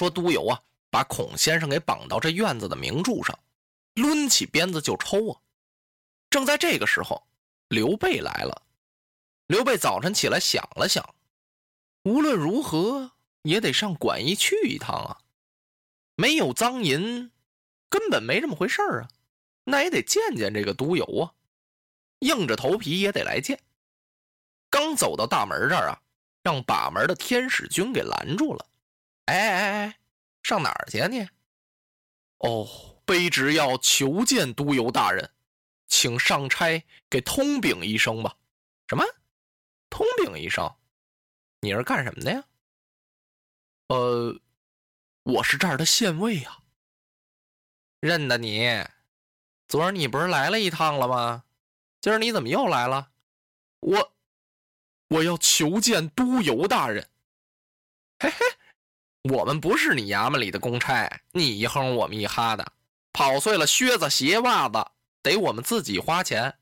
说都邮啊，把孔先生给绑到这院子的明柱上，抡起鞭子就抽啊。正在这个时候，刘备来了。刘备早晨起来想了想，无论如何也得上馆驿去一趟啊。没有赃银，根本没这么回事啊。那也得见见这个都邮啊，硬着头皮也得来见。刚走到大门这儿啊，让把门的天使军给拦住了。哎哎哎，上哪儿去啊你？哦，卑职要求见都邮大人，请上差给通禀一声吧。什么？通禀一声？你是干什么的呀？呃，我是这儿的县尉啊。认得你，昨儿你不是来了一趟了吗？今儿你怎么又来了？我，我要求见都邮大人。嘿嘿。我们不是你衙门里的公差，你一哼我们一哈的，跑碎了靴子鞋袜子得我们自己花钱，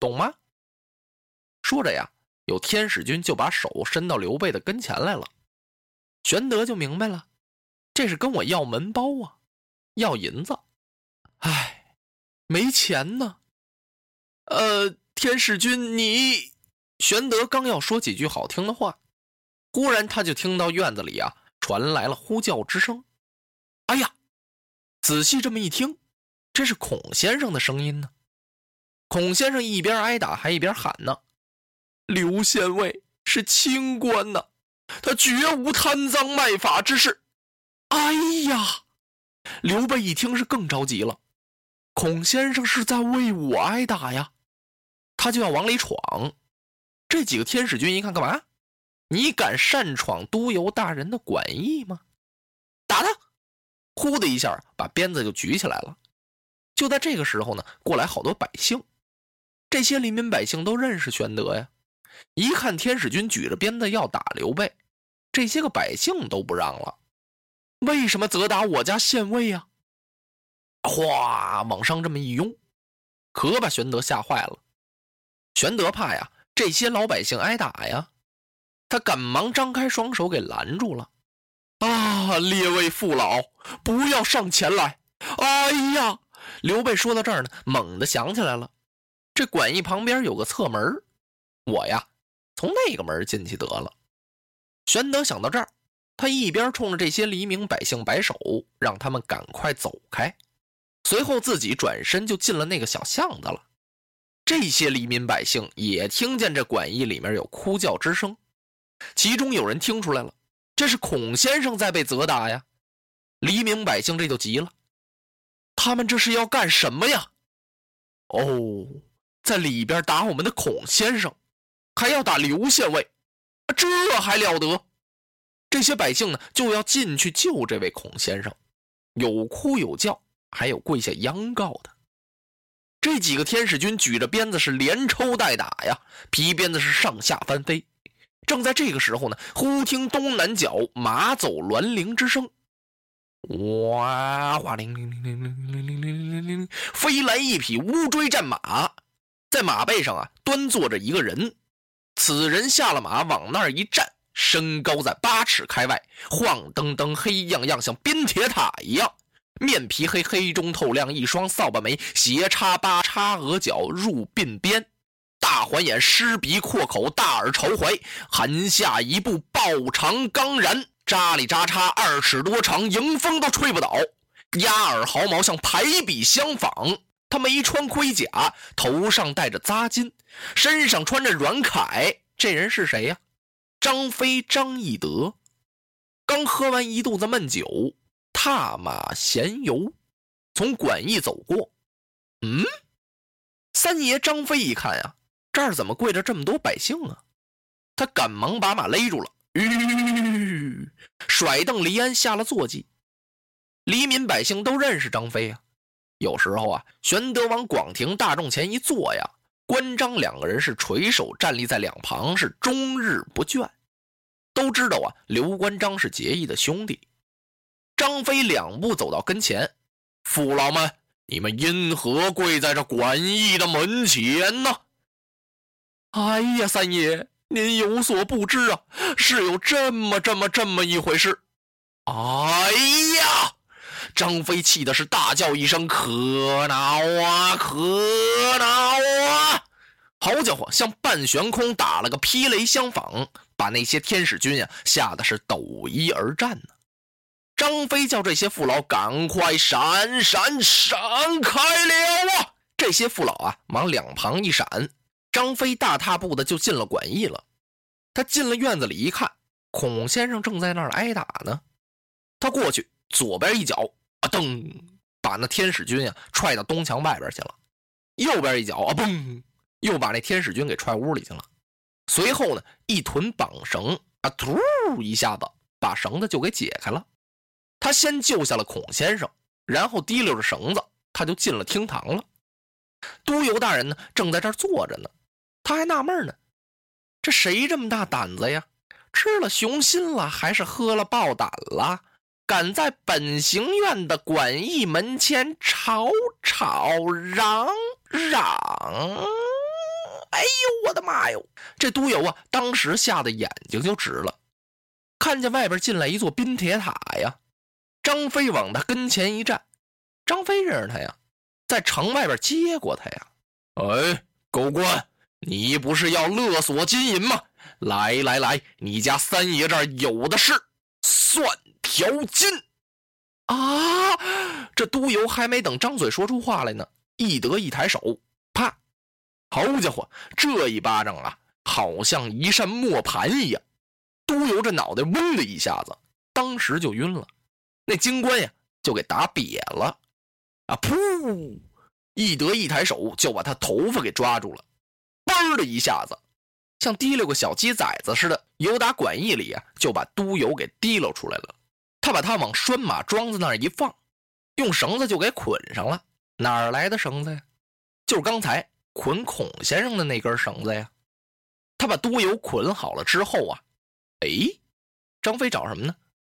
懂吗？说着呀，有天使军就把手伸到刘备的跟前来了。玄德就明白了，这是跟我要门包啊，要银子。唉，没钱呢。呃，天使军，你……玄德刚要说几句好听的话，忽然他就听到院子里啊。传来了呼叫之声，哎呀！仔细这么一听，这是孔先生的声音呢。孔先生一边挨打还一边喊呢：“刘县尉是清官呐，他绝无贪赃卖法之事。”哎呀！刘备一听是更着急了，孔先生是在为我挨打呀，他就要往里闯。这几个天使军一看，干嘛？你敢擅闯都邮大人的馆驿吗？打他！呼的一下，把鞭子就举起来了。就在这个时候呢，过来好多百姓。这些黎民百姓都认识玄德呀，一看天使军举着鞭子要打刘备，这些个百姓都不让了。为什么责打我家县尉呀？哗，往上这么一拥，可把玄德吓坏了。玄德怕呀，这些老百姓挨打呀。他赶忙张开双手给拦住了，啊！列位父老，不要上前来！哎呀！刘备说到这儿呢，猛地想起来了，这馆驿旁边有个侧门，我呀，从那个门进去得了。玄德想到这儿，他一边冲着这些黎民百姓摆手，让他们赶快走开，随后自己转身就进了那个小巷子了。这些黎民百姓也听见这馆驿里面有哭叫之声。其中有人听出来了，这是孔先生在被责打呀！黎民百姓这就急了，他们这是要干什么呀？哦，在里边打我们的孔先生，还要打刘县尉，这还了得！这些百姓呢，就要进去救这位孔先生，有哭有叫，还有跪下央告的。这几个天使军举着鞭子是连抽带打呀，皮鞭子是上下翻飞。正在这个时候呢，忽听东南角马走銮铃之声，哇哗铃铃铃铃铃铃铃铃铃铃，飞来一匹乌骓战马，在马背上啊端坐着一个人，此人下了马往那儿一站，身高在八尺开外，晃噔噔黑样样像边铁塔一样，面皮黑黑中透亮，一双扫把眉斜插八叉额角入鬓边。大环眼，狮鼻阔口，大耳朝怀，含下一步，抱长刚然，扎里扎叉，二尺多长，迎风都吹不倒。鸭耳毫毛像排比相仿。他没穿盔甲，头上戴着扎金，身上穿着软铠。这人是谁呀？张飞，张翼德。刚喝完一肚子闷酒，踏马闲游，从馆驿走过，嗯，三爷张飞一看呀，这儿怎么跪着这么多百姓啊？他赶忙把马勒住了，吁，甩蹬离鞍下了坐骑。黎民百姓都认识张飞呀。有时候啊，玄德往广庭大众前一坐呀，关张两个人是垂手站立在两旁，是终日不倦。都知道啊，刘关张是结义的兄弟。张飞两步走到跟前，父老们，你们因何跪在这管义的门前呢？哎呀，三爷，您有所不知啊，是有这么这么这么一回事。哎呀！张飞气的是大叫一声：“可恼啊，可恼啊！”好家伙，像半悬空打了个霹雷相仿，把那些天使军呀吓得是抖衣而战呢。张飞叫这些父老赶快闪闪闪开了啊！这些父老啊，往两旁一闪，张飞大踏步的就进了馆驿了。他进了院子里一看，孔先生正在那儿挨打呢。他过去，左边一脚。啊噔！把那天使军呀踹到东墙外边去了。右边一脚啊嘣！又把那天使军给踹屋里去了。随后呢，一臀绑绳啊，突一下子把绳子就给解开了。他先救下了孔先生，然后提溜着绳子，他就进了厅堂了。都邮大人呢，正在这儿坐着呢。他还纳闷呢，这谁这么大胆子呀？吃了雄心了，还是喝了豹胆了？敢在本行院的馆驿门前吵吵嚷嚷！哎呦，我的妈哟！这都邮啊，当时吓得眼睛就直了。看见外边进来一座冰铁塔呀，张飞往他跟前一站。张飞认识他呀，在城外边接过他呀。哎，狗官，你不是要勒索金银吗？来来来，你家三爷这儿有的是，算。条金啊！这都邮还没等张嘴说出话来呢，翼德一抬手，啪！好家伙，这一巴掌啊，好像一扇磨盘一样。都邮这脑袋嗡的一下子，当时就晕了。那金冠呀，就给打瘪了。啊！噗！翼德一抬手就把他头发给抓住了，嘣的一下子，像提溜个小鸡崽子似的，由打馆驿里啊，就把都邮给提溜出来了。他把他往拴马桩子那儿一放，用绳子就给捆上了。哪儿来的绳子呀？就是刚才捆孔先生的那根绳子呀。他把都邮捆好了之后啊，哎，张飞找什么呢？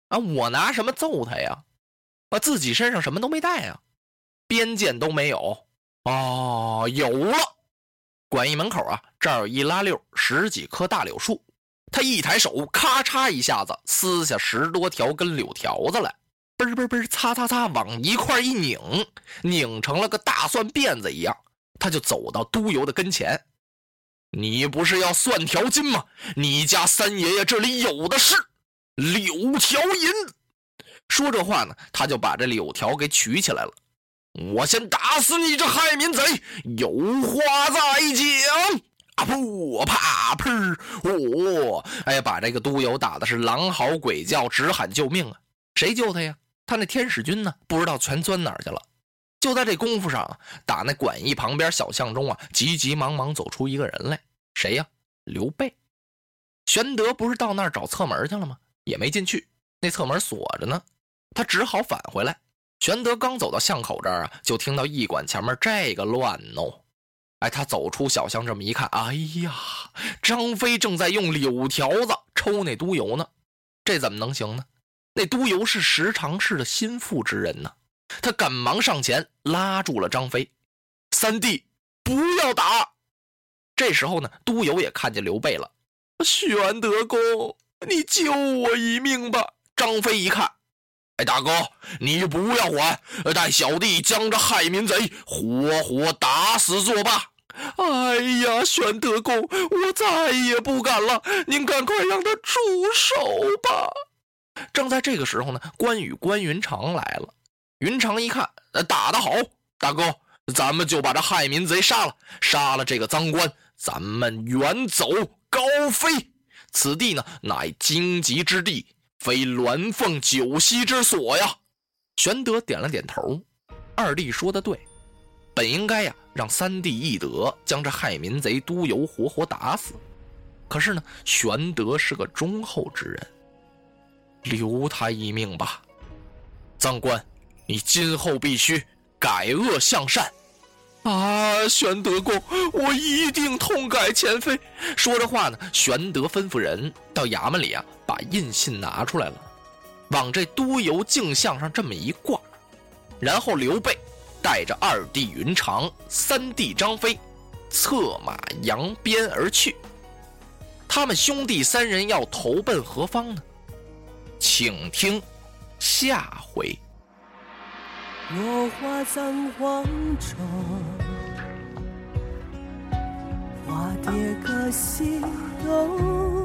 啊，我拿什么揍他呀？啊，自己身上什么都没带啊，鞭剑都没有。哦，有了，馆驿门口啊，这儿有一拉溜十几棵大柳树。他一抬手，咔嚓一下子撕下十多条根柳条子来，嘣嘣嘣，擦擦擦，往一块一拧，拧成了个大蒜辫子一样。他就走到都邮的跟前：“你不是要蒜条金吗？你家三爷爷这里有的是柳条银。”说这话呢，他就把这柳条给取起来了。我先打死你这害民贼，有话再讲。啊噗！啪砰！哦！哎呀，把这个督邮打的是狼嚎鬼叫，直喊救命啊！谁救他呀？他那天使军呢？不知道全钻哪儿去了。就在这功夫上，打那馆驿旁边小巷中啊，急急忙忙走出一个人来。谁呀？刘备。玄德不是到那儿找侧门去了吗？也没进去，那侧门锁着呢。他只好返回来。玄德刚走到巷口这儿啊，就听到驿馆前面这个乱闹。哎，他走出小巷，这么一看，哎呀，张飞正在用柳条子抽那督邮呢，这怎么能行呢？那督邮是十常侍的心腹之人呢，他赶忙上前拉住了张飞，三弟不要打。这时候呢，督邮也看见刘备了，玄德公，你救我一命吧。张飞一看，大哥，你不要管，待小弟将这害民贼活活打死作罢。哎呀，玄德公，我再也不敢了，您赶快让他住手吧。正在这个时候呢，关羽关云长来了。云长一看，打得好，大哥，咱们就把这害民贼杀了，杀了这个赃官，咱们远走高飞。此地呢，乃荆棘之地，非鸾凤九溪之所呀。玄德点了点头，二弟说的对。本应该呀让三弟义德将这害民贼督邮活活打死，可是呢，玄德是个忠厚之人，留他一命吧。赃官，你今后必须改恶向善。啊，玄德公，我一定痛改前非。说着话呢，玄德吩咐人到衙门里啊，把印信拿出来了，往这督邮镜像上这么一挂，然后刘备带着二弟云长、三弟张飞，策马扬鞭而去。他们兄弟三人要投奔何方呢？请听下回。落花葬黄冢，花蝶各西东。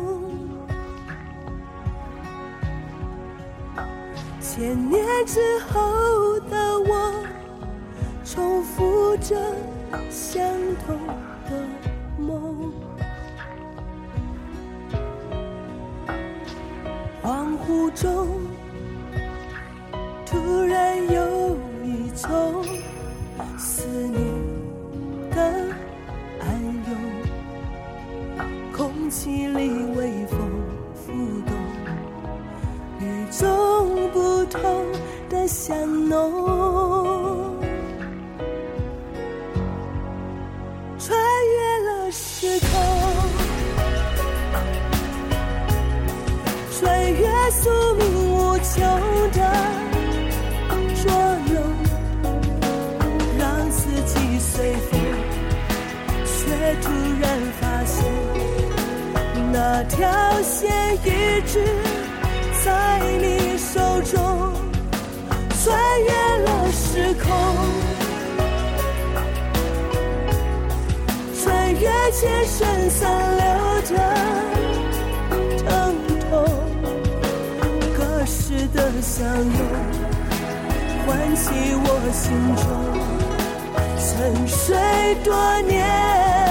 千年之后的我，重复着相同的梦。恍惚中，浓，穿越了时空，穿越宿命无穷的。随风，却突然发现，那条线一直在你手中，穿越了时空，穿越千山散流的疼痛，隔世的相拥，唤起我心中。沉睡多年。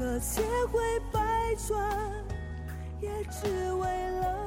这千回百转，也只为了